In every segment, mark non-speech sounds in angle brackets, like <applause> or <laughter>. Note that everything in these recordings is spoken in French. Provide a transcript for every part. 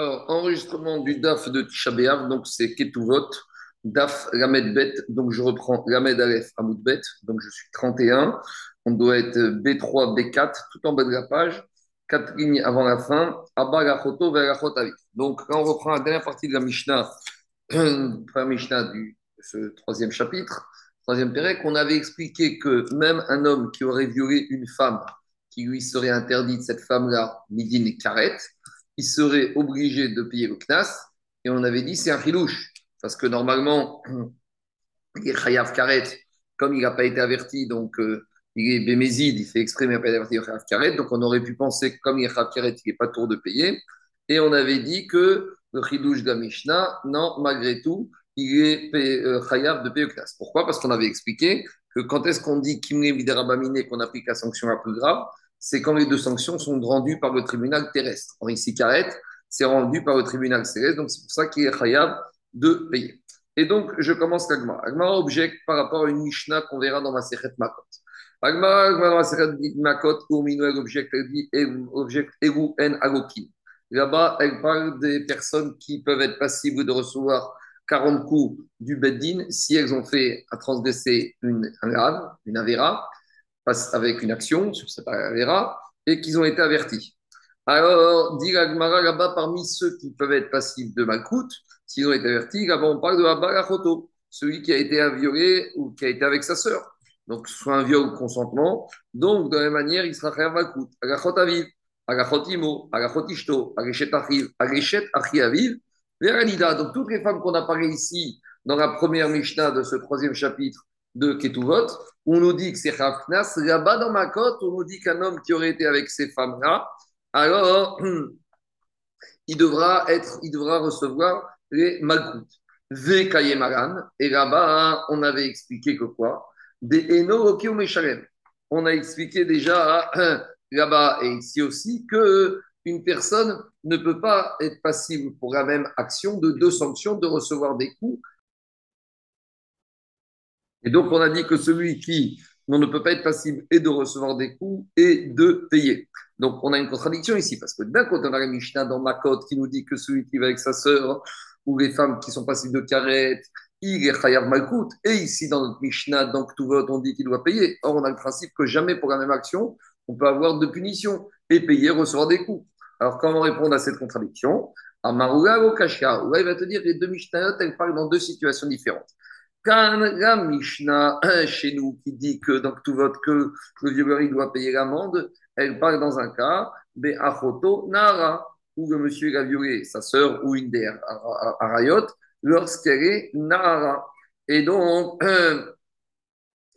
Alors, enregistrement du DAF de Tisha B'Av, donc c'est Ketuvot, DAF Lamed Bet, donc je reprends Lamed Aleph Hamoud Bet, donc je suis 31, on doit être B3, B4, tout en bas de la page, quatre lignes avant la fin, Abba Gachoto Verachot Avit. Donc là, on reprend la dernière partie de la Mishnah, <clears throat> la Mishnah du ce troisième chapitre, troisième pérec, on avait expliqué que même un homme qui aurait violé une femme, qui lui serait interdite, cette femme-là, Midin et Karet, il serait obligé de payer le knas. Et on avait dit c'est un chilouche. Parce que normalement, il est chayav karet, comme il n'a pas été averti, donc euh, il est bémézide, il fait exprès, mais il n'a pas été averti chayav karet. Donc on aurait pu penser que comme il est chayav karet, il n'est pas tour de payer. Et on avait dit que le chilouche de Mishnah, non, malgré tout, il est euh, chayav de payer le knas. Pourquoi? Parce qu'on avait expliqué que quand est-ce qu'on dit kimne viderabamine, qu'on applique la sanction la plus grave? C'est quand les deux sanctions sont rendues par le tribunal terrestre. En ici, c'est rendu par le tribunal terrestre, donc c'est pour ça qu'il est khayab de payer. Et donc, je commence l'agma. Agma objecte par rapport à une Mishnah qu'on verra dans ma Sechet Makot. Agma, dans ma Sechet Makot, Urmino, elle objecte, Eru en Agokim. Là-bas, elle parle des personnes qui peuvent être passibles de recevoir 40 coups du Beddin si elles ont fait à transgresser une, un grave, une avera, avec une action, pas verra, et qu'ils ont été avertis. Alors, dit Gmara là-bas, parmi ceux qui peuvent être passifs de Malkout, s'ils ont été avertis, là-bas on parle de Abba celui qui a été violé ou qui a été avec sa sœur. Donc, soit un viol ou consentement. Donc, de la même manière, il sera faire Malkout. Agachot Aviv, Agachot Imo, Agachot Ishto, Agachet Achiv. Donc, toutes les femmes qu'on a parlé ici, dans la première Mishnah de ce troisième chapitre, de Ketuvot, on nous dit que c'est Rafnas. Là-bas dans ma côte, on nous dit qu'un homme qui aurait été avec ces femmes-là, alors <clears throat> il devra, être, il devra recevoir les Malkout. Maran. Et là-bas, on avait expliqué que quoi? Des Eno On a expliqué déjà <clears throat> là-bas et ici aussi que une personne ne peut pas être passible pour la même action de deux sanctions, de recevoir des coups et donc, on a dit que celui qui ne peut pas être passible et de recevoir des coups et de payer. Donc, on a une contradiction ici, parce que d'un côté, on a la Mishnah dans Makot qui nous dit que celui qui va avec sa sœur ou les femmes qui sont passibles de carrette, il est Chayav Malkout. Et ici, dans notre Mishnah, dans Ktuvot, on dit qu'il doit payer. Or, on a le principe que jamais pour la même action, on peut avoir de punition et payer, recevoir des coups. Alors, comment répondre à cette contradiction? Amaruga ou Kashia il va te dire les deux Mishnahot, elles parlent dans deux situations différentes. Quand la Mishnah chez nous qui dit que dans tout vote que le violeur doit payer l'amende, elle parle dans un cas, Be'achoto Nara, où le monsieur a violé sa sœur ou une des Arayot lorsqu'elle est Nara. Et donc,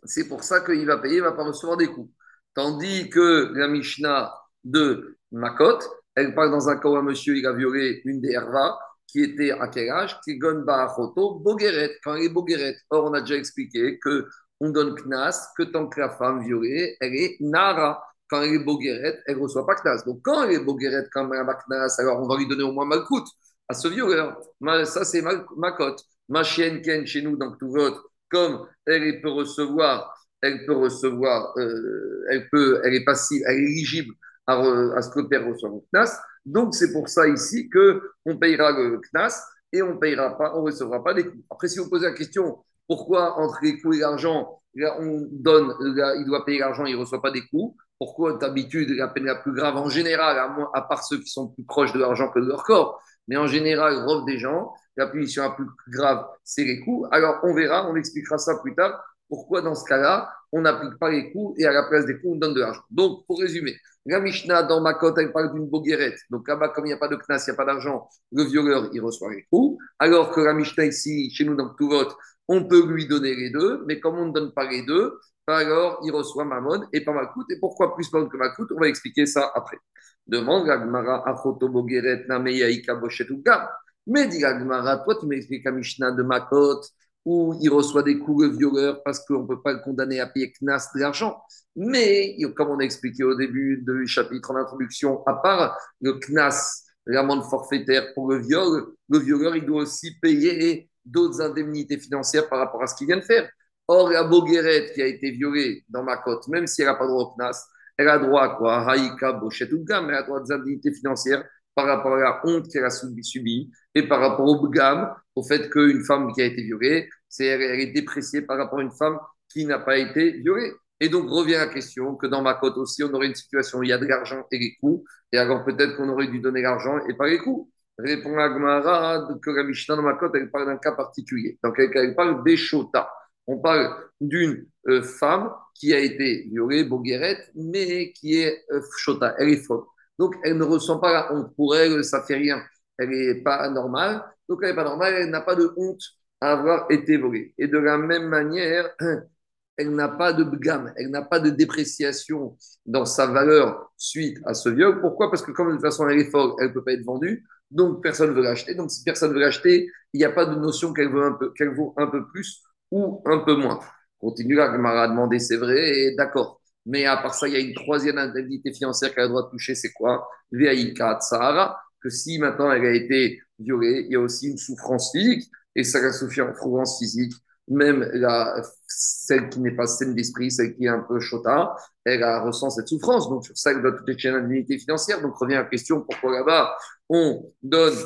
c'est pour ça qu'il va payer, il ne va pas recevoir des coups. Tandis que la Mishnah de Makot, elle parle dans un cas où un monsieur il a violé une des Herva, qui était à quel âge Kigon Ba'achoto, Bogeret, quand elle est Bogeret. Or, on a déjà expliqué que on donne Knas que tant que la femme violée, elle est Nara. Quand elle est Bogeret, elle ne reçoit pas Knas. Donc, quand elle est Bogeret, quand elle a Knas, alors on va lui donner au moins Malkout à ce violeur. Ça, c'est ma cote. Ma chienne Ken, chez nous, donc tout votre, comme elle peut recevoir, elle peut recevoir, euh, elle, peut, elle est passive, elle est éligible à, à ce que le père reçoit Knas. Donc, c'est pour ça ici qu'on payera le CNAS et on payera pas, on ne recevra pas des coûts. Après, si vous posez la question, pourquoi entre les coûts et l'argent, on donne, il doit payer l'argent, il ne reçoit pas des coûts Pourquoi d'habitude, la peine la plus grave en général, à, moins, à part ceux qui sont plus proches de l'argent que de leur corps, mais en général, robe des gens, la punition la plus grave, c'est les coûts. Alors, on verra, on expliquera ça plus tard. Pourquoi dans ce cas-là, on n'applique pas les coûts et à la place des coûts, on donne de l'argent. Donc, pour résumer, la Mishnah dans Makot, elle parle d'une boguerette. Donc là-bas, comme il n'y a pas de knas, il n'y a pas d'argent, le violeur, il reçoit les coups. Alors que la Mishnah ici, chez nous, dans vote, on peut lui donner les deux, mais comme on ne donne pas les deux, alors il reçoit Mammon et pas Makout. Et pourquoi plus Mammon que Makout On va expliquer ça après. Demande Gagmara, Achoto Bogueret, Nameyaika Boshet Mais dit Gagmara, toi tu m'expliques la Mishnah de Makot, où il reçoit des coups de violeur parce qu'on ne peut pas le condamner à payer Knas de l'argent. Mais, comme on a expliqué au début du chapitre en introduction, à part le Knas, l'amende forfaitaire pour le viol, le violeur, il doit aussi payer d'autres indemnités financières par rapport à ce qu'il vient de faire. Or, la Boguerette qui a été violée dans ma côte, même si elle n'a pas droit au Knas, elle a droit à Haïka, Bochet mais elle a droit à des indemnités financières par rapport à la honte qu'elle a subie et par rapport au bgam, au fait qu'une femme qui a été violée, c'est, elle est dépréciée par rapport à une femme qui n'a pas été violée. Et donc revient la question que dans ma cote aussi, on aurait une situation où il y a de l'argent et les coûts, et alors peut-être qu'on aurait dû donner l'argent et pas les coûts. Répond Agmara que la Mishnah dans ma cote, elle parle d'un cas particulier. Donc elle, parle d'Eshota. On parle d'une euh, femme qui a été violée, Boguerette, mais qui est euh, Shota, elle est folle. Donc elle ne ressent pas la honte. Pour elle, ça fait rien. Elle n'est pas normale. Donc elle n'est pas normale, elle n'a pas de honte à avoir été volée. Et de la même manière, <clears throat> elle n'a pas de gamme, elle n'a pas de dépréciation dans sa valeur suite à ce viol. Pourquoi? Parce que comme de toute façon elle est forte, elle ne peut pas être vendue, donc personne ne veut l'acheter. Donc si personne ne veut l'acheter, il n'y a pas de notion qu'elle vaut, un peu, vaut plus ou un peu moins. Continue là, m'a demandé, c'est vrai, d'accord. Mais à part ça, il y a une troisième indemnité financière qu'elle a droit de toucher, c'est quoi? VAIK Sahara, que si maintenant elle a été violée, il y a aussi une souffrance physique, et ça la souffrance physique même la, celle qui n'est pas saine d'esprit, celle qui est un peu chota, elle ressent cette souffrance. Donc, sur ça, elle doit tout être une indemnité financière. Donc, revient la question pourquoi là-bas, on donne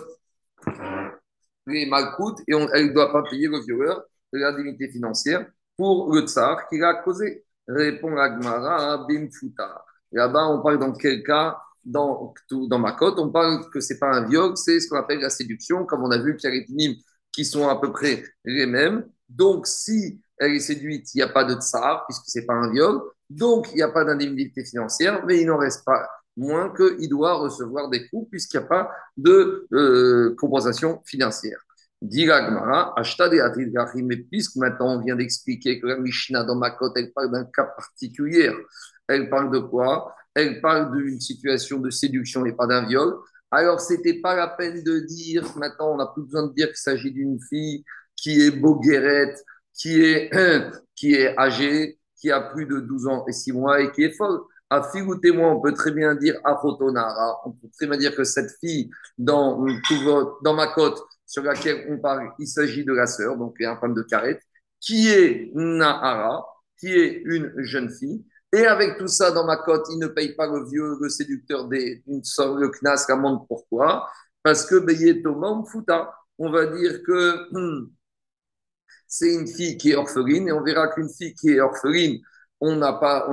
les malcoutes et elle ne doit pas payer le violeur de l'indemnité financière pour le tsar qui l'a causé. Répond Agmara Bimfuta. Là-bas, on parle dans quel cas? Dans, ma cote, on parle que c'est pas un viol, c'est ce qu'on appelle la séduction, comme on a vu qu'il y a qui sont à peu près les mêmes. Donc, si elle est séduite, il n'y a pas de tsar, puisque ce n'est pas un viol. Donc, il n'y a pas d'indemnité financière, mais il n'en reste pas moins qu'il doit recevoir des coûts, puisqu'il n'y a pas de euh, compensation financière. Diragmara, des mais puisque maintenant on vient d'expliquer que la Mishnah dans Makot, elle parle d'un cas particulier, elle parle de quoi? Elle parle d'une situation de séduction et pas d'un viol. Alors, c'était pas la peine de dire, maintenant on n'a plus besoin de dire qu'il s'agit d'une fille qui est boguerette, qui est, <clears throat> qui est âgée, qui a plus de 12 ans et 6 mois et qui est folle. À témoin, on peut très bien dire Afotonara. On peut très bien dire que cette fille, dans, dans ma côte sur laquelle on parle, il s'agit de la sœur, donc il un femme de carrette, qui est Nahara, qui est une jeune fille. Et avec tout ça, dans ma côte, il ne paye pas le vieux, le séducteur des, le knas. Pourquoi Parce que Futa, on va dire que hmm, c'est une fille qui est orpheline, et on verra qu'une fille qui est orpheline, on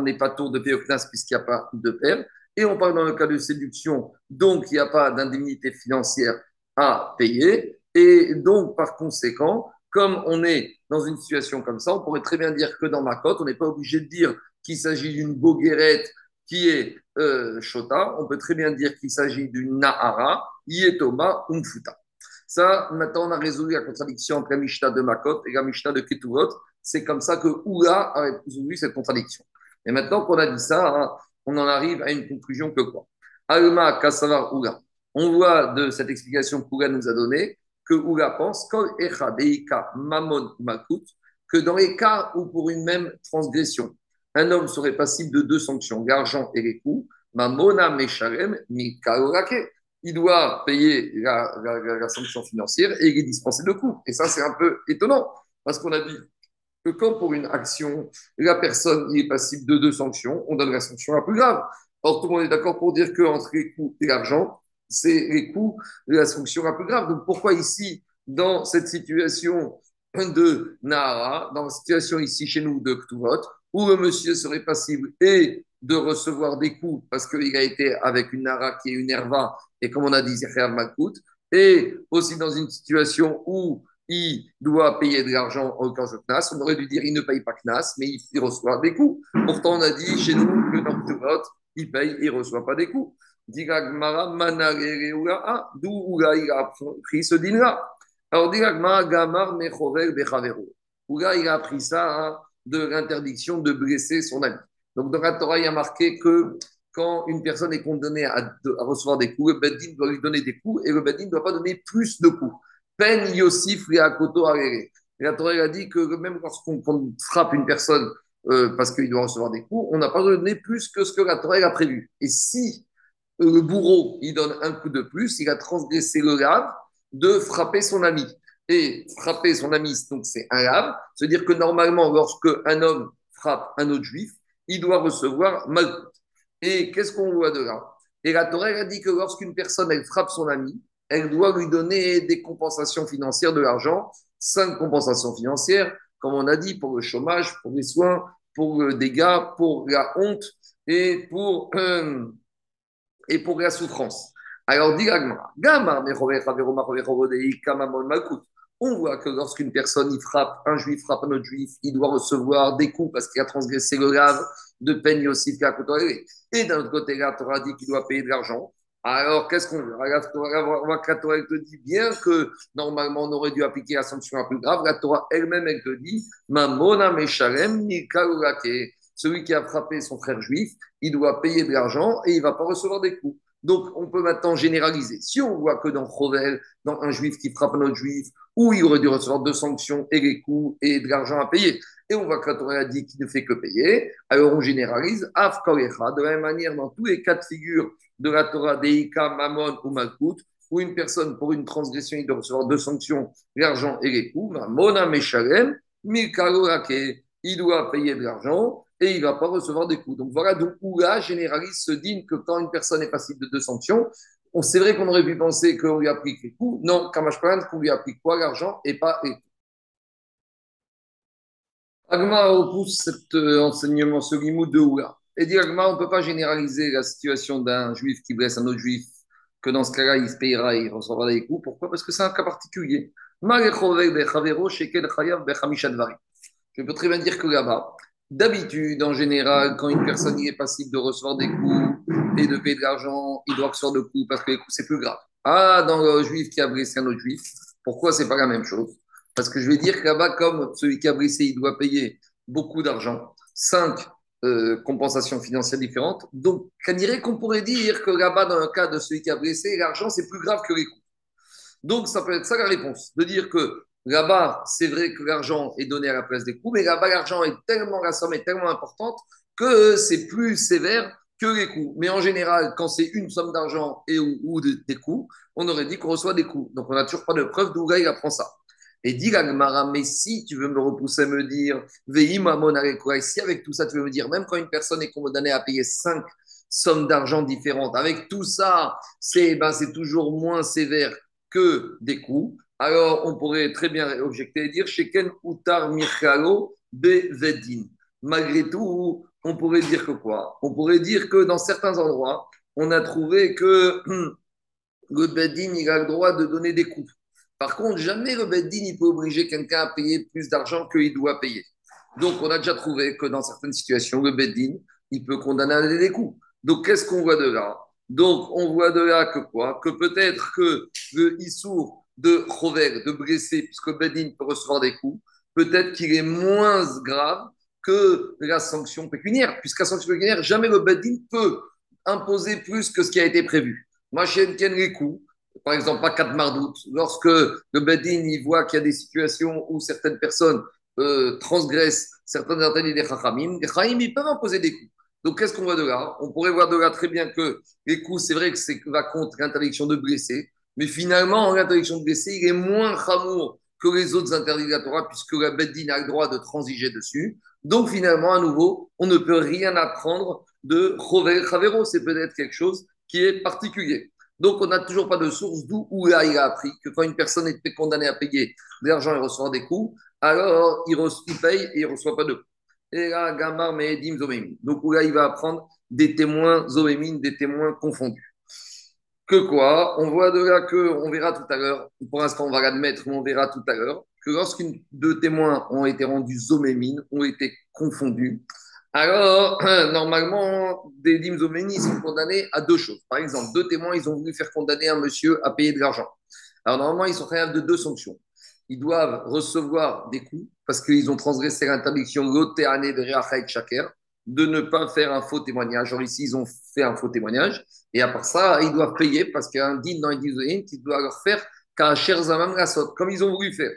n'est pas tour de Péocnas puisqu'il n'y a pas de père. Et on parle dans le cas de séduction, donc il n'y a pas d'indemnité financière à payer. Et donc, par conséquent, comme on est dans une situation comme ça, on pourrait très bien dire que dans ma cote, on n'est pas obligé de dire qu'il s'agit d'une boguerette qui est euh, Shota. On peut très bien dire qu'il s'agit d'une Nahara, Yetoma, Umfuta. Ça, maintenant, on a résolu la contradiction entre la Mishnah de Makot et la Mishnah de Ketuvot. C'est comme ça que Oula a résolu cette contradiction. Et maintenant qu'on a dit ça, hein, on en arrive à une conclusion que quoi? Alma Kassavar Oula. On voit de cette explication qu'Oula nous a donnée que Oula pense Mamon que dans les cas où pour une même transgression, un homme serait passible de deux sanctions, l'argent et les coups, Mamona Mesharem Mikalorake il doit payer la, sanction financière et il est dispensé de coûts. Et ça, c'est un peu étonnant, parce qu'on a dit que quand pour une action, la personne est passible de deux sanctions, on donne la sanction la plus grave. Or, tout le monde est d'accord pour dire qu'entre les coûts et l'argent, c'est les coûts de la sanction la plus grave. Donc, pourquoi ici, dans cette situation de Nahara, dans la situation ici chez nous de Ktuvot, où le monsieur serait passible et de recevoir des coups parce qu'il a été avec une Nara qui est une Herva, et comme on a dit, c'est Malkout, et aussi dans une situation où il doit payer de l'argent en cas de Knas, on aurait dû dire il ne paye pas Knas, mais il, reçoit des coups. Pourtant, on a dit chez nous que dans vote, il paye il ne reçoit pas des coups. D'où il a pris ce din-là. Alors, Gamar il a appris ça hein, de l'interdiction de blesser son ami. Donc, dans la Torah, il a marqué que quand une personne est condamnée à, recevoir des coups, le Bedin doit lui donner des coups et le Bedin ne doit pas donner plus de coups. Pen Yosif Koto Et la Torah a dit que même lorsqu'on frappe une personne euh, parce qu'il doit recevoir des coups, on n'a pas donné plus que ce que la Torah a prévu. Et si le bourreau il donne un coup de plus, il a transgressé le lave de frapper son ami. Et frapper son ami, donc c'est un lave. C'est-à-dire que normalement, lorsque un homme frappe un autre juif, il doit recevoir Malkout. Et qu'est-ce qu'on voit de là? Et la Torah a dit que lorsqu'une personne elle frappe son ami, elle doit lui donner des compensations financières de l'argent, cinq compensations financières, comme on a dit, pour le chômage, pour les soins, pour le dégât, pour la honte et pour, euh, et pour la souffrance. Alors, dit on voit que lorsqu'une personne il frappe, un juif frappe un autre juif, il doit recevoir des coups parce qu'il a transgressé le grave de peine aussi. Et d'un autre côté, la Torah dit qu'il doit payer de l'argent. Alors, qu'est-ce qu'on veut? La Torah te dit bien que normalement on aurait dû appliquer la sanction la plus grave. La Torah elle-même, elle te dit Mamona Meshalem Celui qui a frappé son frère juif, il doit payer de l'argent et il ne va pas recevoir des coups. Donc, on peut maintenant généraliser. Si on voit que dans Chovel, dans un juif qui frappe un autre juif, où il aurait dû recevoir deux sanctions et les coûts et de l'argent à payer, et on voit que la Torah a dit qu'il ne fait que payer, alors on généralise. Af De la même manière, dans tous les cas de figure de la Torah, Deika, Mammon ou Malkout, où une personne, pour une transgression, il doit recevoir deux sanctions, l'argent et les coûts, Mona Meshalem, il doit payer de l'argent et il ne va pas recevoir des coups. Donc voilà, donc où là, généraliste se dit que quand une personne est passible de deux sanctions, on c'est vrai qu'on aurait pu penser qu'on lui applique les coups. Non, Kamash qu'on lui applique quoi L'argent et pas les coups. Agma repousse cet euh, enseignement, ce limoud de Oula. Et dit Agma, on ne peut pas généraliser la situation d'un juif qui blesse un autre juif, que dans ce cas-là, il se payera et il recevra des coups. Pourquoi? Parce que c'est un cas particulier. Je peux très bien dire que là-bas, D'habitude, en général, quand une personne est passible de recevoir des coups et de payer de l'argent, il doit recevoir des coups parce que les coups, c'est plus grave. Ah, dans le juif qui a blessé un autre juif, pourquoi c'est pas la même chose? Parce que je vais dire que là-bas, comme celui qui a blessé, il doit payer beaucoup d'argent, cinq euh, compensations financières différentes. Donc, on dirait qu'on pourrait dire que là-bas, dans le cas de celui qui a blessé, l'argent, c'est plus grave que les coups? Donc, ça peut être ça la réponse, de dire que Là-bas, c'est vrai que l'argent est donné à la place des coûts, mais là-bas, l'argent est tellement, la somme est tellement importante que c'est plus sévère que les coûts. Mais en général, quand c'est une somme d'argent et ou, des coûts, on aurait dit qu'on reçoit des coûts. Donc, on n'a toujours pas de preuve d'où il apprend ça. Et dit Gagmara, mais si tu veux me repousser à me dire, si avec tout ça, tu veux me dire, même quand une personne est condamnée à payer cinq sommes d'argent différentes, avec tout ça, c'est ben, toujours moins sévère que des coûts alors on pourrait très bien objecter et dire Sheken Utar Mirkalo Bevedin. Malgré tout, on pourrait dire que quoi? On pourrait dire que dans certains endroits, on a trouvé que <clears throat> le Bedin, il a le droit de donner des coups. Par contre, jamais le Bedin, il peut obliger quelqu'un à payer plus d'argent qu'il doit payer. Donc, on a déjà trouvé que dans certaines situations, le Bedin, il peut condamner à donner des coups. Donc, qu'est-ce qu'on voit de là? Donc, on voit de là que quoi? Que peut-être que le Issour, de Chover, de blesser, puisque Bedin peut recevoir des coups, peut-être qu'il est moins grave que la sanction pécuniaire, puisqu'à sanction pécuniaire, jamais le Bedin peut imposer plus que ce qui a été prévu. Moi, je tiens les coups, par exemple, pas quatre mardoutes, lorsque le Bedin voit qu'il y a des situations où certaines personnes euh, transgressent certaines interdits des Chachamim, les Chachamim, ils peuvent imposer des coups. Donc, qu'est-ce qu'on voit de là? On pourrait voir de là très bien que les coups, c'est vrai que c'est va contre l'interdiction de blesser, mais finalement, l'interdiction de blesser, il est moins chamour que les autres interdits de la puisque la Beddin a le droit de transiger dessus. Donc finalement, à nouveau, on ne peut rien apprendre de Chovel Chavero. C'est peut-être quelque chose qui est particulier. Donc on n'a toujours pas de source d'où où là il a appris que quand une personne est condamnée à payer de l'argent et recevoir des coups, alors il, paye et il ne reçoit pas de. Et là, Gamar Mehedim Zomemim. Donc là, il va apprendre des témoins Zomemim, des témoins confondus que quoi? On voit de là que, on verra tout à l'heure, pour l'instant on va l'admettre, mais on verra tout à l'heure, que lorsqu'une deux témoins ont été rendus zomémines, ont été confondus, alors <clears throat> normalement, des dîmes zomémines sont condamnés à deux choses. Par exemple, deux témoins, ils ont voulu faire condamner un monsieur à payer de l'argent. Alors normalement, ils sont capables de deux sanctions. Ils doivent recevoir des coups parce qu'ils ont transgressé l'interdiction l'otéané de Réachaït Shaker de ne pas faire un faux témoignage. Genre ici, ils ont fait un faux témoignage. Et à part ça, ils doivent payer parce qu'il y a un din dans les qui doit leur faire Kacher Zamam Rassot, comme ils ont voulu faire.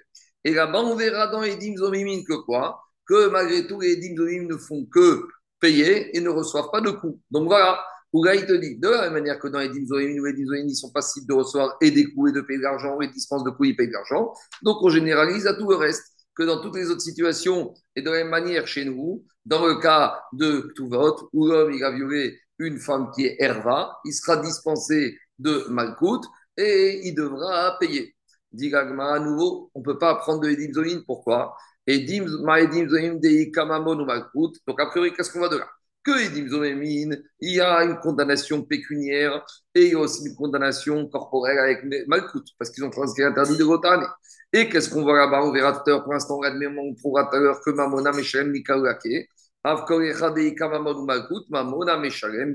Et là-bas, on verra dans les Dim que quoi? Que malgré tout, les Dim ne font que payer et ne reçoivent pas de coups. Donc voilà, où là, il te dit, de la même manière que dans les Dim où les Dim ils sont passibles de recevoir et des coups et de payer de l'argent, et dispensent de coups, ils payent de l'argent. Donc on généralise à tout le reste que dans toutes les autres situations, et de la même manière chez nous, dans le cas de tout vote, où l'homme il a violé une femme qui est Herva, il sera dispensé de Malkout et il devra payer. Dit à nouveau, on ne peut pas prendre de Edim Zoïn. Pourquoi? Edim Zoïn de Kamamon ou Malkout. Donc, a priori, qu'est-ce qu'on va de là? Que Edim il y a une condamnation pécuniaire et il y a aussi une condamnation corporelle avec Malkout, parce qu'ils ont transgressé l'interdit de Gotane. Et qu'est-ce qu'on voit là-bas? On verra tout à l'heure. Pour l'instant, on trouvera tout à l'heure que Mamona Meshalem ou Malkout, Mamona Meshalem.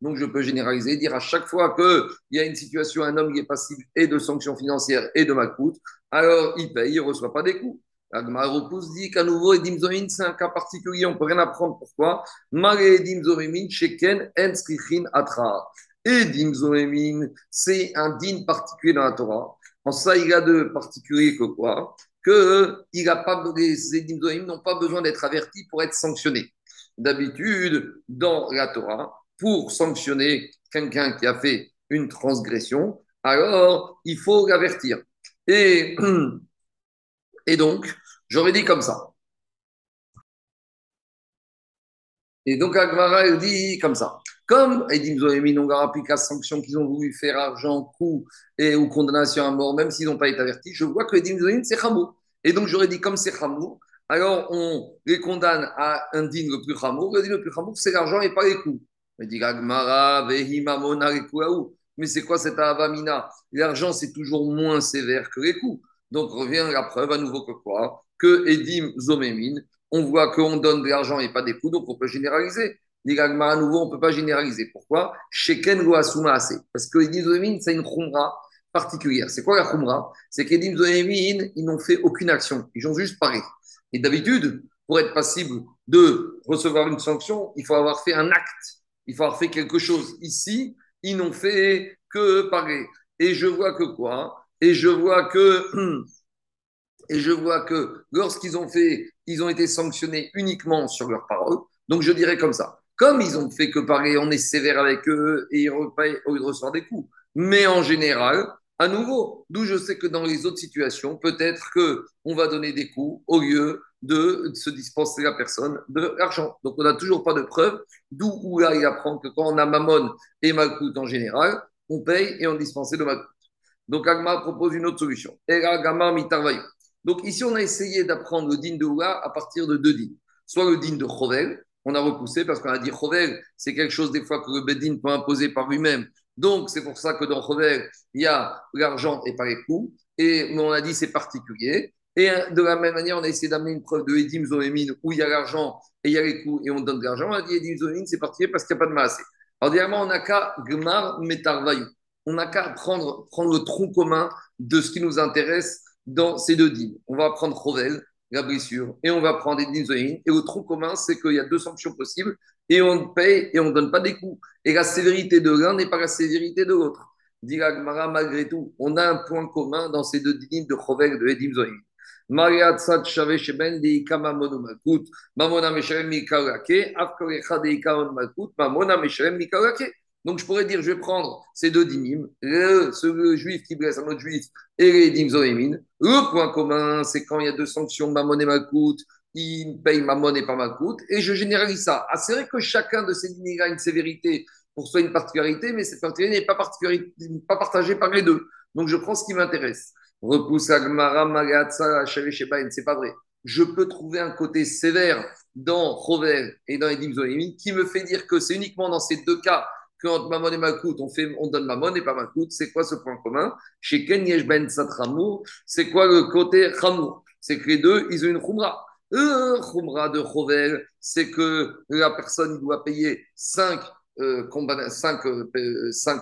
Donc, je peux généraliser, dire à chaque fois qu'il y a une situation, un homme qui est passible et de sanctions financières et de macoute, alors il paye, il ne reçoit pas des coups. Agmar repousse dit qu'à nouveau, Edim c'est un cas particulier, on ne peut rien apprendre. Pourquoi? Edim Zomin, Sheken, Atra. Edim c'est un din particulier dans la Torah. En ça, il y a de particulier que quoi? Que il a pas, les Edim n'ont pas besoin d'être avertis pour être sanctionnés. D'habitude, dans la Torah, pour sanctionner quelqu'un qui a fait une transgression, alors il faut l'avertir. Et, <clears throat> et donc, j'aurais dit comme ça. Et donc, Agmara, elle dit comme ça. Comme Edim Zoémin on appliqué la sanction qu'ils ont voulu faire argent, coup et ou condamnation à mort, même s'ils n'ont pas été avertis, je vois que Edim Zoémin, c'est Hamour. Et donc, j'aurais dit comme c'est Hamour, alors on les condamne à un digne le plus Hamour. Le digne le plus Hamour, c'est l'argent et pas les coups. Mais c'est quoi cette avamina? L'argent, c'est toujours moins sévère que les coups. Donc revient la preuve à nouveau que quoi? Que Edim Zomémin, on voit qu'on donne de l'argent et pas des coups, donc on peut généraliser. à nouveau, on ne peut pas généraliser. Pourquoi? Sheken assez. Parce que Edim Zomémin, c'est une khumra particulière. C'est quoi la khumra? C'est qu'Edim Zomémin, ils n'ont fait aucune action. Ils ont juste parlé. Et d'habitude, pour être passible de recevoir une sanction, il faut avoir fait un acte il faut avoir fait quelque chose. Ici, ils n'ont fait que parler. Et je vois que quoi? Et je vois que <clears throat> et je vois que lorsqu'ils ont fait, ils ont été sanctionnés uniquement sur leurs paroles. Donc je dirais comme ça. Comme ils ont fait que parler, on est sévère avec eux et ils, reçoivent des coups. Mais en général, à nouveau, d'où je sais que dans les autres situations, peut-être que on va donner des coups au lieu de se dispenser la personne de l'argent. Donc, on n'a toujours pas de preuve, d'où où là, il apprend que quand on a Mammon et Malkout en général, on paye et on dispense le Malkout. Donc, Agma propose une autre solution. Donc, ici, on a essayé d'apprendre le din de Oula à partir de deux dînes. Soit le din de Chovel, on a repoussé parce qu'on a dit Chovel, c'est quelque chose des fois que le Bedin peut imposer par lui-même. Donc, c'est pour ça que dans Chovel, il y a l'argent et pas les coûts. Et on a dit c'est particulier. Et euh, de la même manière, on a essayé d'amener une preuve de Edim Zoémine où il y a l'argent et il y a les coûts et on donne de l'argent. On a dit Edim Zoémine, c'est particulier parce qu'il n'y a pas de masse. Alors, directement, on n'a qu'à Gmar Metarvayou. On n'a qu'à prendre, le tronc commun de ce qui nous intéresse dans ces deux dîmes. On va prendre Rovel, la blessure, et on va prendre Edim Zoémine. Et le tronc commun, c'est qu'il y a deux sanctions possibles et on paye et on ne donne pas des coups. Et la sévérité de l'un n'est pas la sévérité de l'autre. Dit malgré tout, on a un point commun dans ces deux dîmes de Rovel et de Edim Zoémine. Donc je pourrais dire, je vais prendre ces deux dynimes, ce juif qui blesse un autre juif et les dymes Le point commun, c'est quand il y a deux sanctions, Mamon et Malkout, il paye Mamon et pas Malkout, et je généralise ça. Ah, c'est vrai que chacun de ces dynimes a une sévérité pour soi une particularité, mais cette particularité n'est pas, pas partagée par les deux. Donc je prends ce qui m'intéresse. Repousse Agmara, c'est pas vrai. Je peux trouver un côté sévère dans Rover et dans Edim Zoémi qui me fait dire que c'est uniquement dans ces deux cas qu'entre Mamon et Makout, on, fait, on donne Mamon et pas Makout. C'est quoi ce point commun? Chez Ken Ben Satramour, c'est quoi le côté Ramour C'est que les deux, ils ont une Khumra. Un Khumra de Rover, c'est que la personne doit payer 5 euh, cinq, euh,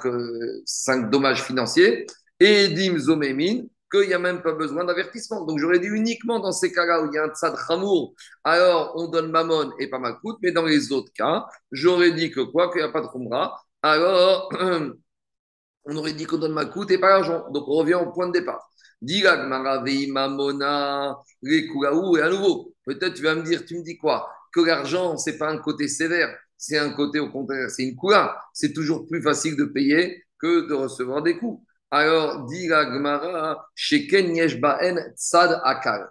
euh, dommages financiers. Et Edim Zomémin, qu'il n'y a même pas besoin d'avertissement. Donc j'aurais dit uniquement dans ces cas-là où il y a un tzad chamour, alors on donne mamon et pas makout, mais dans les autres cas, j'aurais dit que quoi, qu'il n'y a pas de khumra, alors <clears throat> on aurait dit qu'on donne makout et pas l'argent. Donc on revient au point de départ. Maravei mamona, et à nouveau, peut-être tu vas me dire, tu me dis quoi? Que l'argent, c'est pas un côté sévère, c'est un côté au contraire, c'est une coula. C'est toujours plus facile de payer que de recevoir des coups. Alors, dit la Gemara, Sheken Yeshbaen Tzad Akal.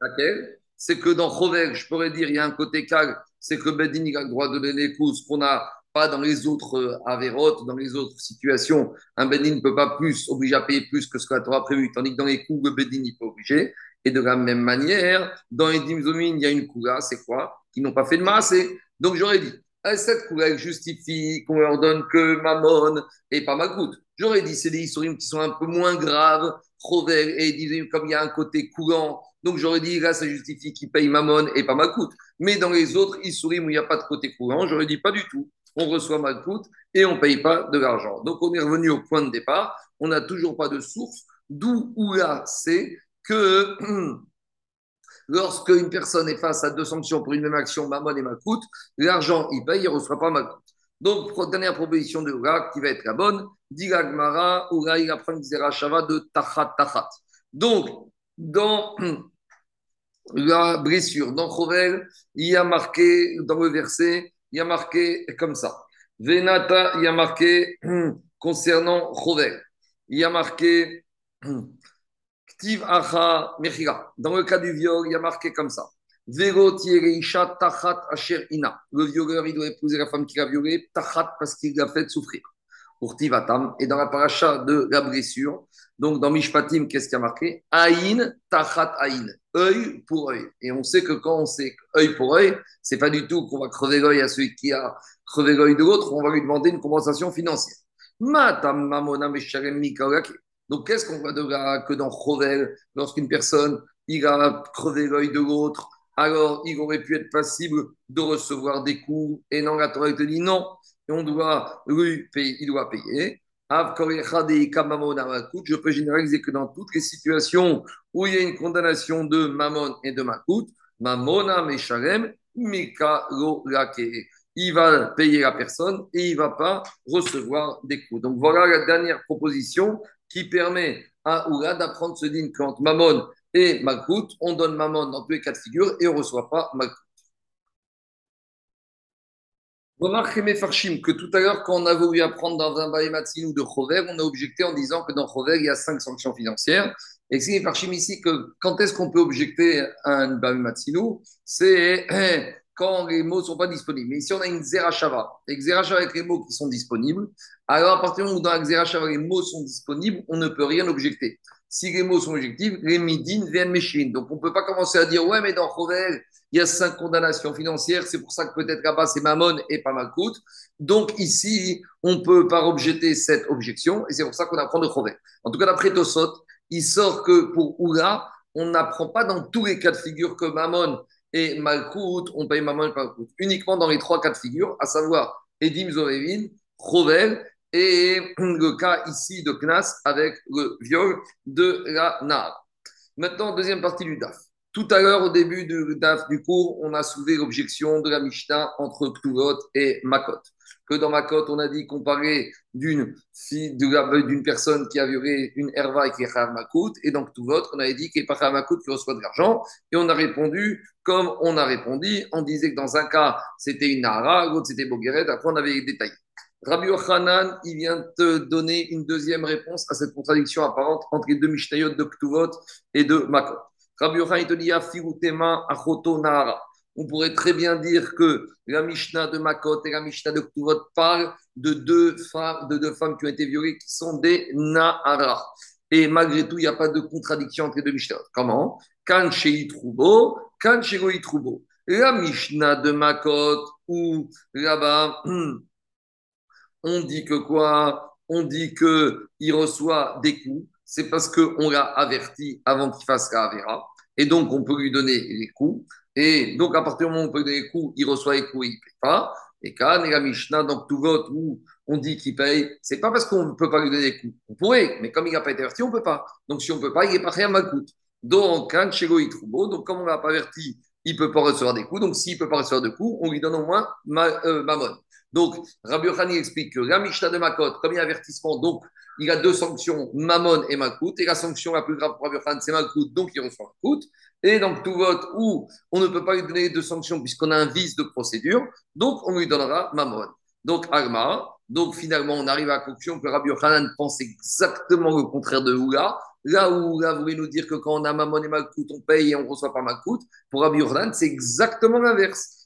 Laquelle? C'est que dans Chovel, je pourrais dire, il y a un côté calme, c'est que Bedin a le droit de donner coup, ce qu'on n'a pas dans les autres euh, avérotes, dans les autres situations. Un Bedin ne peut pas plus obliger à payer plus que ce que la a prévu, tandis que dans les coups, le Bedin, il peut obliger. Et de la même manière, dans les Dimzomin, il y a une coula, c'est quoi? Qui n'ont pas fait de masse. Donc j'aurais dit, cette coula, justifie qu'on leur donne que Mammon et pas Makout. J'aurais dit, c'est des histoires qui sont un peu moins graves, et comme il y a un côté courant, donc j'aurais dit, là, ça justifie qu'ils payent Mammon et pas Makout. Mais dans les autres Issourim où il n'y a pas de côté courant, j'aurais dit pas du tout. On reçoit Makout et on ne paye pas de l'argent. Donc on est revenu au point de départ. On n'a toujours pas de source. D'où ou là, c'est que <clears throat> lorsque une personne est face à deux sanctions pour une même action, Mammon et Makout, l'argent, il paye, il ne reçoit pas Makout. Donc, dernière proposition de Oura qui va être la bonne, dit Gmara, Oura, il apprend une Shava de Tachat Tachat. Donc, dans <clears throat> la blessure, dans Chovel, il y a marqué, dans le verset, il y a marqué comme ça. Venata, il y a marqué concernant Chovel. Il y a marqué Ktiv Acha Mechira. Dans le cas du viol, il y a marqué comme ça. Tachat Asher Ina. Le violeur, il doit épouser la femme qui l'a violé, Tachat, parce qu'il l'a fait souffrir. Pour Tivatam. Et dans la paracha de la blessure, donc dans Mishpatim, qu'est-ce qui a marqué? Aïn, Tachat Aïn. Œil pour œil. Et on sait que quand on sait œil pour œil, c'est pas du tout qu'on va crever l'œil à celui qui a crevé l'œil de l'autre, on va lui demander une compensation financière. Donc qu'est-ce qu'on voit de là que dans Chovel, lorsqu'une personne il a crevé l'œil de l'autre, alors il aurait pu être passible de recevoir des coups. Et non, la Torah te dit non, on doit lui payer, il doit payer. Je peux généraliser que dans toutes les situations où il y a une condamnation de Mammon et de Makout, Mamona Meshalem, Mika Il va payer la personne et il ne va pas recevoir des coups. Donc voilà la dernière proposition qui permet à Oula d'apprendre ce din quand Mammon et Malkout, on donne Mammon dans tous les cas de figure et on ne reçoit pas Malkout. Remarquez, Farshim, que tout à l'heure, quand on a voulu apprendre dans un ou de Chover, on a objecté en disant que dans Chover, il y a cinq sanctions financières. Et c'est Farshim ici que quand est-ce qu'on peut objecter à un Baïmatsinou C'est <clears throat> quand les mots ne sont pas disponibles. Mais si on a une Zerachava, et Zerachava avec les mots qui sont disponibles, alors à partir du moment où dans la Zerachava les mots sont disponibles, on ne peut rien objecter si les mots sont objectifs, les midin viennent méchines. Donc on ne peut pas commencer à dire ouais, mais dans Chovel, il y a cinq condamnations financières, c'est pour ça que peut-être là-bas c'est Mammon et pas Malkout. Donc ici, on peut pas objecter cette objection et c'est pour ça qu'on apprend de Chovel. En tout cas, d'après Tosot, il sort que pour Oula, on n'apprend pas dans tous les cas de figure que Mammon et Malkout, on paye Mammon et Malkout. Uniquement dans les trois cas de figure, à savoir Edim Zorevin, Chovel et le cas ici de Knas avec le viol de la Nar. Maintenant, deuxième partie du DAF. Tout à l'heure, au début du cours, on a soulevé l'objection de la Mishnah entre Ktuvot et Makot. Que dans Makot, on a dit parlait d'une fille, d'une personne qui a violé une herva et qui est Makut, et dans Ktuvot, on avait dit qu'il n'est pas Makut qui reçoit de l'argent, et on a répondu comme on a répondu. On disait que dans un cas, c'était une Nara, l'autre c'était Bogueret, après on avait détaillé. Rabbi il vient te donner une deuxième réponse à cette contradiction apparente entre les deux Mishnayot de Ktuvot et de Makot. Rabbi. On pourrait très bien dire que la Mishnah de Makot et la Mishnah de Ktuvot parlent de deux femmes, qui ont été violées qui sont des Nahara. Et malgré tout, il n'y a pas de contradiction entre les deux Mishnah. Comment? Kan Troubo. La Mishnah de Makot, ou là-bas, <clears throat> on dit que quoi? On dit qu'il reçoit des coups. C'est parce qu'on l'a averti avant qu'il fasse la Avera. Et donc, on peut lui donner les coups. Et donc, à partir du moment où on peut lui donner les coups, il reçoit les coups et il ne paye pas. Et quand et la Mishnah, donc tout vote où on dit qu'il paye, c'est pas parce qu'on ne peut pas lui donner des coups. On pourrait, mais comme il n'a pas été averti, on ne peut pas. Donc, si on ne peut pas, il n'est pas rien à coûte. Donc, donc comme on ne l'a pas averti, il ne peut pas recevoir des coups. Donc, s'il ne peut pas recevoir de coups, on lui donne au moins ma, euh. Donc, Rabbi Yochani explique que la Mishnah de Makot, comme avertissement, donc il a deux sanctions, Mammon et Makout. Et la sanction la plus grave pour Rabbi Yochani, c'est Makout, donc il reçoit Makout. Et donc, tout vote où on ne peut pas lui donner deux sanctions puisqu'on a un vice de procédure, donc on lui donnera Mammon. Donc, Agma, donc finalement, on arrive à la conclusion que Rabbi Yochanan pense exactement le contraire de Oula. Là où Oula voulait nous dire que quand on a Mammon et Makout, on paye et on ne reçoit pas Makout. Pour Rabbi Yochanan, c'est exactement l'inverse.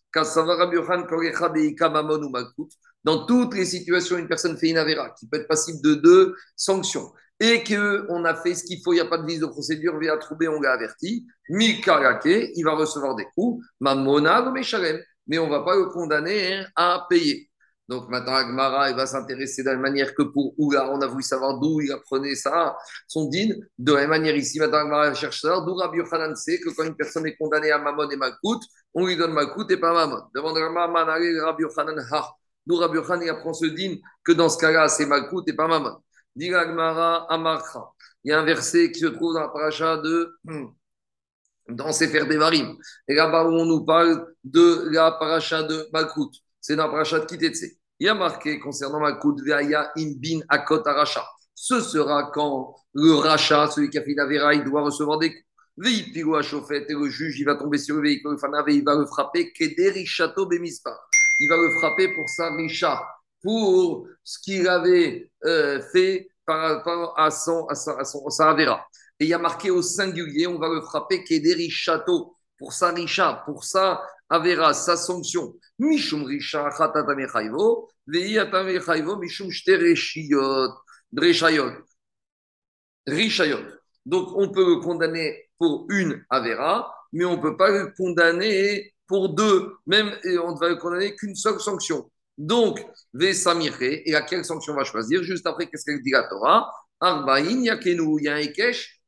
Dans toutes les situations, une personne fait une qui peut être passible de deux sanctions et qu'on a fait ce qu'il faut, il n'y a pas de vis de procédure, via trouver, on l'a averti. Mikarake, il va recevoir des coups, mais on ne va pas le condamner à payer. Donc maintenant, Agmara, il va s'intéresser de la manière que pour Oula, on a voulu savoir d'où il apprenait ça, son din. De la même manière ici, maintenant, Agmara cherche ça. D'où Rabbi Yochanan sait que quand une personne est condamnée à Mammon et Malkout, on lui donne Malkout et pas Mammon. Demande Rabbi Yochanan, ha. D'où Rabbi Yochanan, apprend ce din que dans ce cas-là, c'est Malkout et pas Mammon. Dit Agmara, Amarcha. Il y a un verset qui se trouve dans la paracha de. Dans Sefer Devarim. Et là-bas où on nous parle de la paracha de Malkout. C'est dans la paracha de Kitetse il y a marqué concernant ma Veaya in bin akot aracha. Ce sera quand le rachat, celui qui a fait la il doit recevoir des coups. Veipiro à chauffette et le juge, il va tomber sur le véhicule, il va le frapper, kederi château bemispa. Il va le frapper pour sa richa, pour ce qu'il avait euh, fait par rapport à, son, à, sa, à, son, à Et il y a marqué au singulier, on va le frapper, kederi château, pour sa richa, pour sa Avera, sa sanction, Mishum Risha Chayvo, Mishum Shtereshiyot, Dreshayot, Rishayot. Donc, on peut le condamner pour une Avera, mais on ne peut pas le condamner pour deux, même on ne va le condamner qu'une seule sanction. Donc, Vesamire, et à quelle sanction on va choisir? Juste après, qu'est-ce qu'elle dit la Torah? Arbaïn, Yakenu, il y a un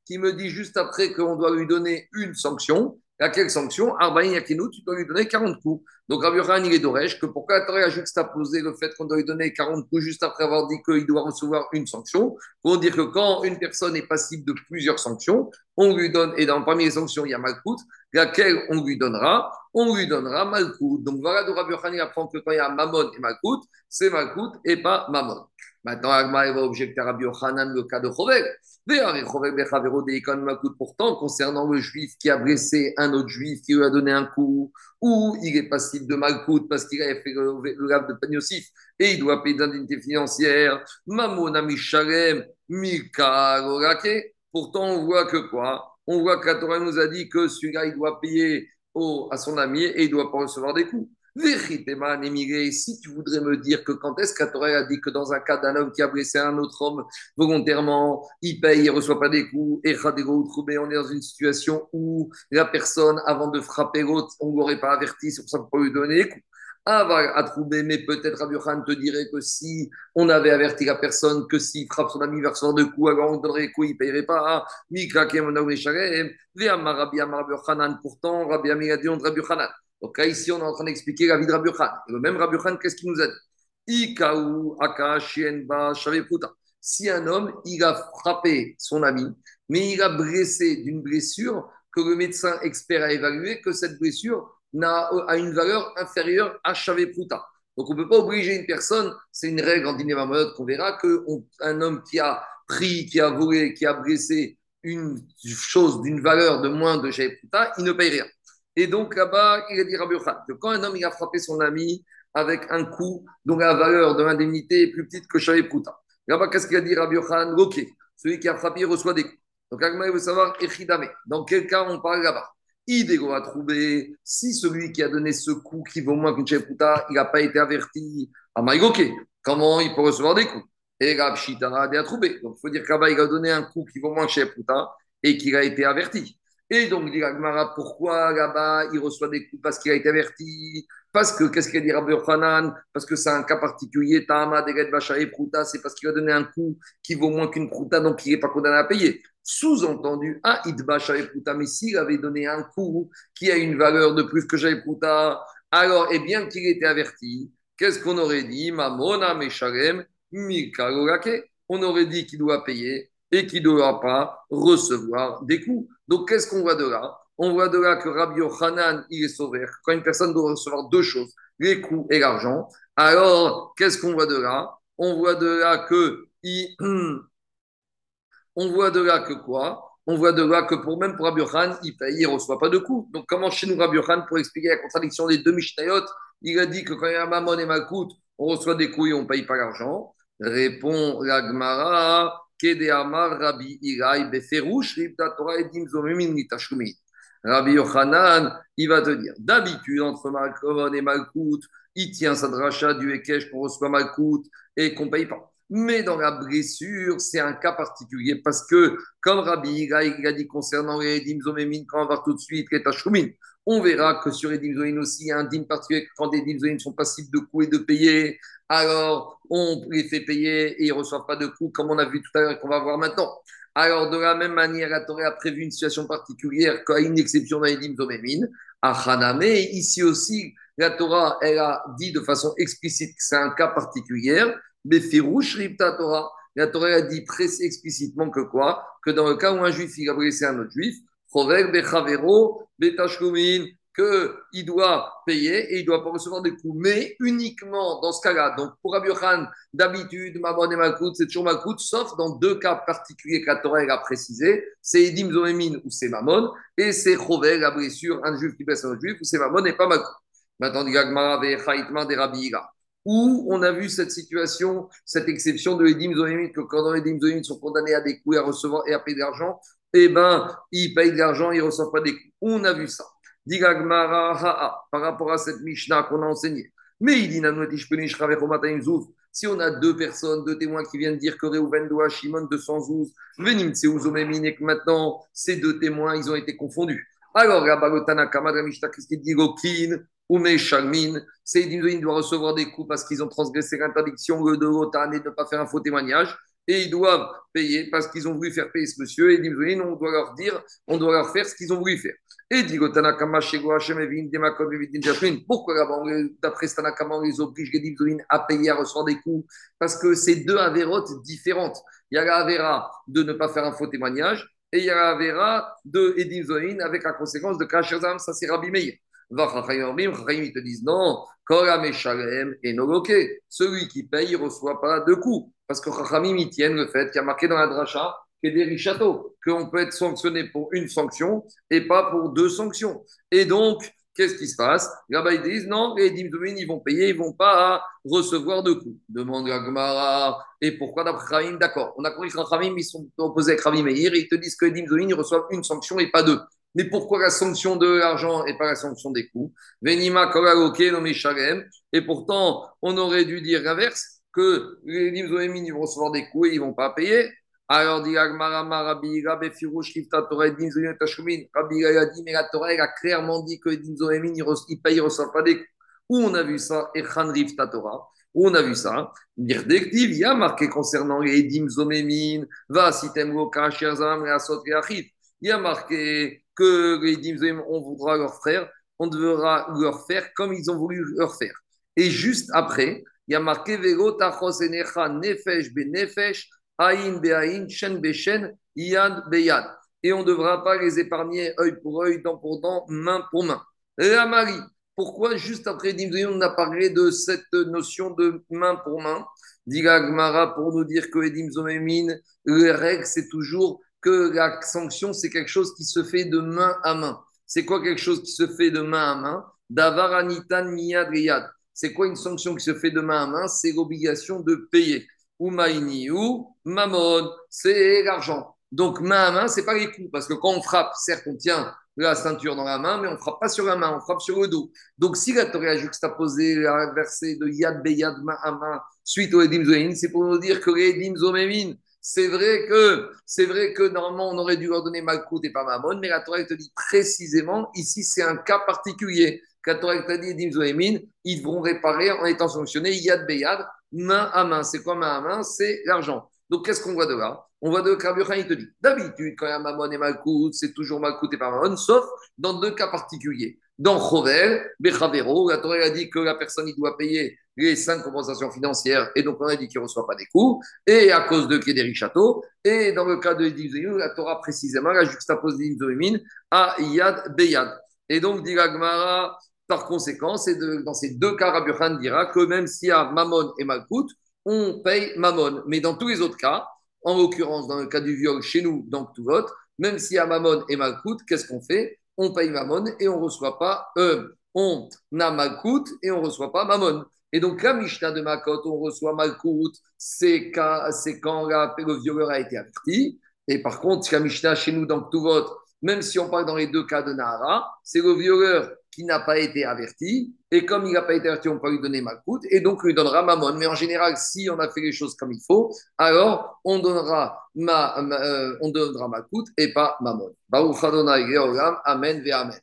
qui me dit juste après qu'on doit lui donner une sanction. À quelle sanction? Arbaïn Yakinu, tu dois lui donner 40 coups. Donc Rabbi Yochanan, il est d'Oresh que pourquoi la Torah a juxtaposé le fait qu'on doit lui donner 40 coups juste après avoir dit qu'il doit recevoir une sanction? Pour dire que quand une personne est passible de plusieurs sanctions, on lui donne, et dans parmi les sanctions, il y a Malkout, laquelle on lui donnera, on lui donnera Malkout. Donc voilà de Rabbi Yochanan apprend que quand il y a Mammon et Malkout, c'est Malkout et pas Mammon. Maintenant, Agma va objecter à Rabbi Yochanan le cas de Chovel. Pourtant, concernant le juif qui a blessé un autre juif, qui lui a donné un coup, ou il est passible de malcoute parce qu'il a fait le lave de Pagnosif et il doit payer d'indemnité financière, Mamona Mishalem, Mika Pourtant, on voit que quoi? On voit que la Torah nous a dit que celui-là, il doit payer au, à son ami et il ne doit pas recevoir des coups si tu voudrais me dire que quand est-ce qu'Atorah a dit que dans un cas d'un homme qui a blessé un autre homme volontairement, il paye, il reçoit pas des coups, et on est dans une situation où la personne, avant de frapper l'autre, on ne l'aurait pas averti, c'est pour ça qu'on lui donner des coups. Ah, à trouver, mais peut-être Rabbi Khan te dirait que si on avait averti la personne que s'il frappe son ami vers son deux coups, alors on donnerait coups, il ne payerait pas. Pourtant, Rabbi Ami a dit on. Donc là, ici, on est en train d'expliquer la vie de Rabbi Khan. le même Rabbi qu'est-ce qu'il nous a dit? Si un homme, il a frappé son ami, mais il a blessé d'une blessure que le médecin expert a évalué que cette blessure n'a, a une valeur inférieure à Pruta. Donc on ne peut pas obliger une personne, c'est une règle en Diné qu'on verra, qu'un homme qui a pris, qui a volé, qui a blessé une chose d'une valeur de moins de Pruta, il ne paye rien. Et donc là-bas, il a dit Rabbi que quand un homme il a frappé son ami avec un coup dont la valeur de l'indemnité est plus petite que Shavé Pruta. Là-bas, qu'est-ce qu'il a dit Rabbi Khan Ok, celui qui a frappé reçoit des coups. Donc Agma veut savoir. Dans quel cas on parle là-bas? Idégo a trouvé si celui qui a donné ce coup qui vaut moins qu'une Shavé Pruta, il n'a pas été averti. Ah, ok, comment il peut recevoir des coups? Et Rabbi Shita a trouvé. Donc il faut dire qu'Abba il a donné un coup qui vaut moins que Shavé Pruta et qu'il a été averti. Et donc, dit Agmara, pourquoi là-bas il reçoit des coups? Parce qu'il a été averti. Parce que, qu'est-ce qu'il dit Rabbi Hanan Parce que c'est un cas particulier. Tama, Deged, Bacha et c'est parce qu'il a donné un coup qui vaut moins qu'une Prouta, donc il n'est pas condamné à payer. Sous-entendu, ah, Idbacha et Prouta, mais s'il avait donné un coup qui a une valeur de plus que Jaï Prouta, alors, et bien qu'il était averti, qu'est-ce qu'on aurait dit? Mamona, Meshalem. On aurait dit qu'il doit payer et qu'il ne doit pas recevoir des coups. Donc, qu'est-ce qu'on voit de là? On voit de là que Rabbi Yochanan, il est sauvé. Quand une personne doit recevoir deux choses, les coups et l'argent, alors, qu'est-ce qu'on voit de là? On voit de là que... <clears throat> on voit de là que quoi? On voit de là que pour même pour Rabbi Yochanan, il ne reçoit pas de coups. Donc, comment chez nous, Rabbi Yochanan, pour expliquer la contradiction des deux Mishnayot, il a dit que quand il y a Mammon et Malkout, on reçoit des coups et on ne paye pas l'argent? Répond l'Agmara, Rabbi Rabbi Yochanan, il va te dire, d'habitude, entre Malkovon et Malkout, il tient sa dracha du Ekech qu'on reçoit Malkout et qu'on ne paye pas. Mais dans la blessure, c'est un cas particulier parce que, comme Rabbi il a dit concernant les dimzomémines, quand on va tout de suite les tachoumin, on verra que sur les dimzomémines aussi, il y a un dîme particulier quand des dimzomémines sont passibles de coûts et de payer, alors on les fait payer et ils ne reçoivent pas de coûts, comme on a vu tout à l'heure et qu'on va voir maintenant. Alors, de la même manière, la Torah a prévu une situation particulière, quand une exception dans les dimzomémines, à Haname, ici aussi, la Torah, elle a dit de façon explicite que c'est un cas particulier, Torah, la Torah a dit explicitement que quoi? Que dans le cas où un juif il a blessé un autre juif, qu'il doit payer et il ne doit pas recevoir des coups, mais uniquement dans ce cas-là. Donc pour Rabbi d'habitude, Mamon et Malkout, c'est toujours Malkout, sauf dans deux cas particuliers que la Torah a précisé c'est Edim Zoémine ou c'est Mamon, et c'est Chovel, la un juif qui blesse un juif, ou c'est Mamon et pas Malkout. Maintenant, des Rabbi où on a vu cette situation, cette exception de Edim Zoémine, que quand les Edim sont condamnés à des coups et à recevoir et à payer de l'argent, eh ben, ils payent de l'argent, ils ne reçoivent pas des coups. On a vu ça. Digagmara par rapport à cette Mishnah qu'on a enseignée. Mais il dit si on a deux personnes, deux témoins qui viennent dire que Reuven doit Shimon 212, Venim et que maintenant ces deux témoins, ils ont été confondus. Alors, la Balotana Kamad, Mishnah, qu'est-ce qu'il dit? Gokin ou Meshalmin C'est il doit recevoir des coups parce qu'ils ont transgressé l'interdiction de l'OTAN et de ne pas faire un faux témoignage et ils doivent payer parce qu'ils ont voulu faire payer ce monsieur. Et dit, on doit leur dire, on doit leur faire ce qu'ils ont voulu faire. Et dit, pourquoi là-bas, d'après Stanakama, on les oblige à payer, à recevoir des coups? Parce que c'est deux avérotes différentes. Il y a la avéra de ne pas faire un faux témoignage et il y a la avéra de Edim avec la conséquence de Kachazam, ça c'est Rabbi Meir. Ils te disent non, et Celui qui paye, il ne reçoit pas de coups. Parce que Chachamim, ils tiennent le fait qu'il y a marqué dans la dracha a des richatos, qu'on peut être sanctionné pour une sanction et pas pour deux sanctions. Et donc, qu'est-ce qui se passe? Là-bas, ils disent non, les dimdoumines, ils vont payer, ils ne vont pas recevoir de coups. Demande la. Et pourquoi d'après Khamim? D'accord, on a compris que Khamim, ils sont opposés avec Khamim et ils te disent que les dimdoumines, ils reçoivent une sanction et pas deux. Mais pourquoi la sanction de l'argent et pas la sanction des coûts Venima Et pourtant, on aurait dû dire l'inverse que les Nimzoémines, ils vont recevoir des coups et ils ne vont pas payer. Alors, dit Rabbi Rabbi Firouch, Torah, Nimzoémine, Tashkumin. Rabbi a dit, mais la Torah, elle a clairement dit que Nimzoémine, ils payent, ils ne reçoivent pas des. Où on a vu ça Echan Rifta Torah? Où on a vu ça? Il y a marqué concernant les Dimzomémines, va sitem loka, sherzam, asot, Il y a marqué que les Dimzomémines, on voudra leur faire, on devra leur faire comme ils ont voulu leur faire. Et juste après, il y a marqué Vego Tachosenecha Nefesh be Nefesh, Aïn be Aïn, Shen be Shen, Yad be Yad. Et on ne devra pas les épargner œil pour œil, dent pour dent, main pour main. La Marie, pourquoi juste après on a parlé de cette notion de main pour main? Diga Gmara pour nous dire que Edim Zomemin, le règle, c'est toujours que la sanction, c'est quelque chose qui se fait de main à main. C'est quoi quelque chose qui se fait de main à main? Davaranitan miyad riyad. C'est quoi une sanction qui se fait de main à main? C'est l'obligation de payer. Ou maïni ou mamon, c'est l'argent. Donc main à main, c'est pas les coups, parce que quand on frappe, certes on tient la ceinture dans la main, mais on frappe pas sur la main, on frappe sur le dos. Donc si la Torah a juxtaposé la versée de yad beyad main à main suite au edim zoémin, c'est pour nous dire que edim zoémin, c'est vrai que c'est vrai que normalement on aurait dû leur donner malkout et pas mamon, mais la Torah te dit précisément ici c'est un cas particulier. Quand t'a dit ils devront réparer en étant sanctionnés yad beyad, main à main. C'est quoi main à main? C'est l'argent. Donc qu'est-ce qu'on voit de là? On voit de Carburant, il te dit d'habitude, quand il y a Mamon et Malkout, c'est toujours Malkout et pas Mamon, sauf dans deux cas particuliers. Dans Chovel, Bechavero, la Torah a dit que la personne il doit payer les cinq compensations financières et donc on a dit qu'il ne reçoit pas des coûts, et à cause de Kéderi Château. Et dans le cas de Edivzéu, la Torah précisément la juxtapose d'Inzoémine à Yad Beyad. Et donc, dit par conséquent, dans ces deux cas, Rabbi Khan dira que même s'il y a Mammon et Malkout, on paye Mammon. Mais dans tous les autres cas, en l'occurrence dans le cas du viol chez nous, donc tout vote, même s'il y a Mammon et Malkout, qu'est-ce qu'on fait? On paye Mammon et on ne reçoit pas, euh, on a Malkout et on ne reçoit pas Mammon. Et donc la Mishnah de Makot, on reçoit Malkout, c'est quand, quand le violeur a été averti. Et par contre, la Mishnah chez nous, dans tout vote, même si on parle dans les deux cas de Nahara, c'est le violeur qui n'a pas été averti. Et comme il n'a pas été averti, on peut lui donner Malkout. Et donc, on lui donnera Mammon. Mais en général, si on a fait les choses comme il faut, alors on donnera, ma, euh, on donnera Malkout et pas Mammon. Amen ve Amen.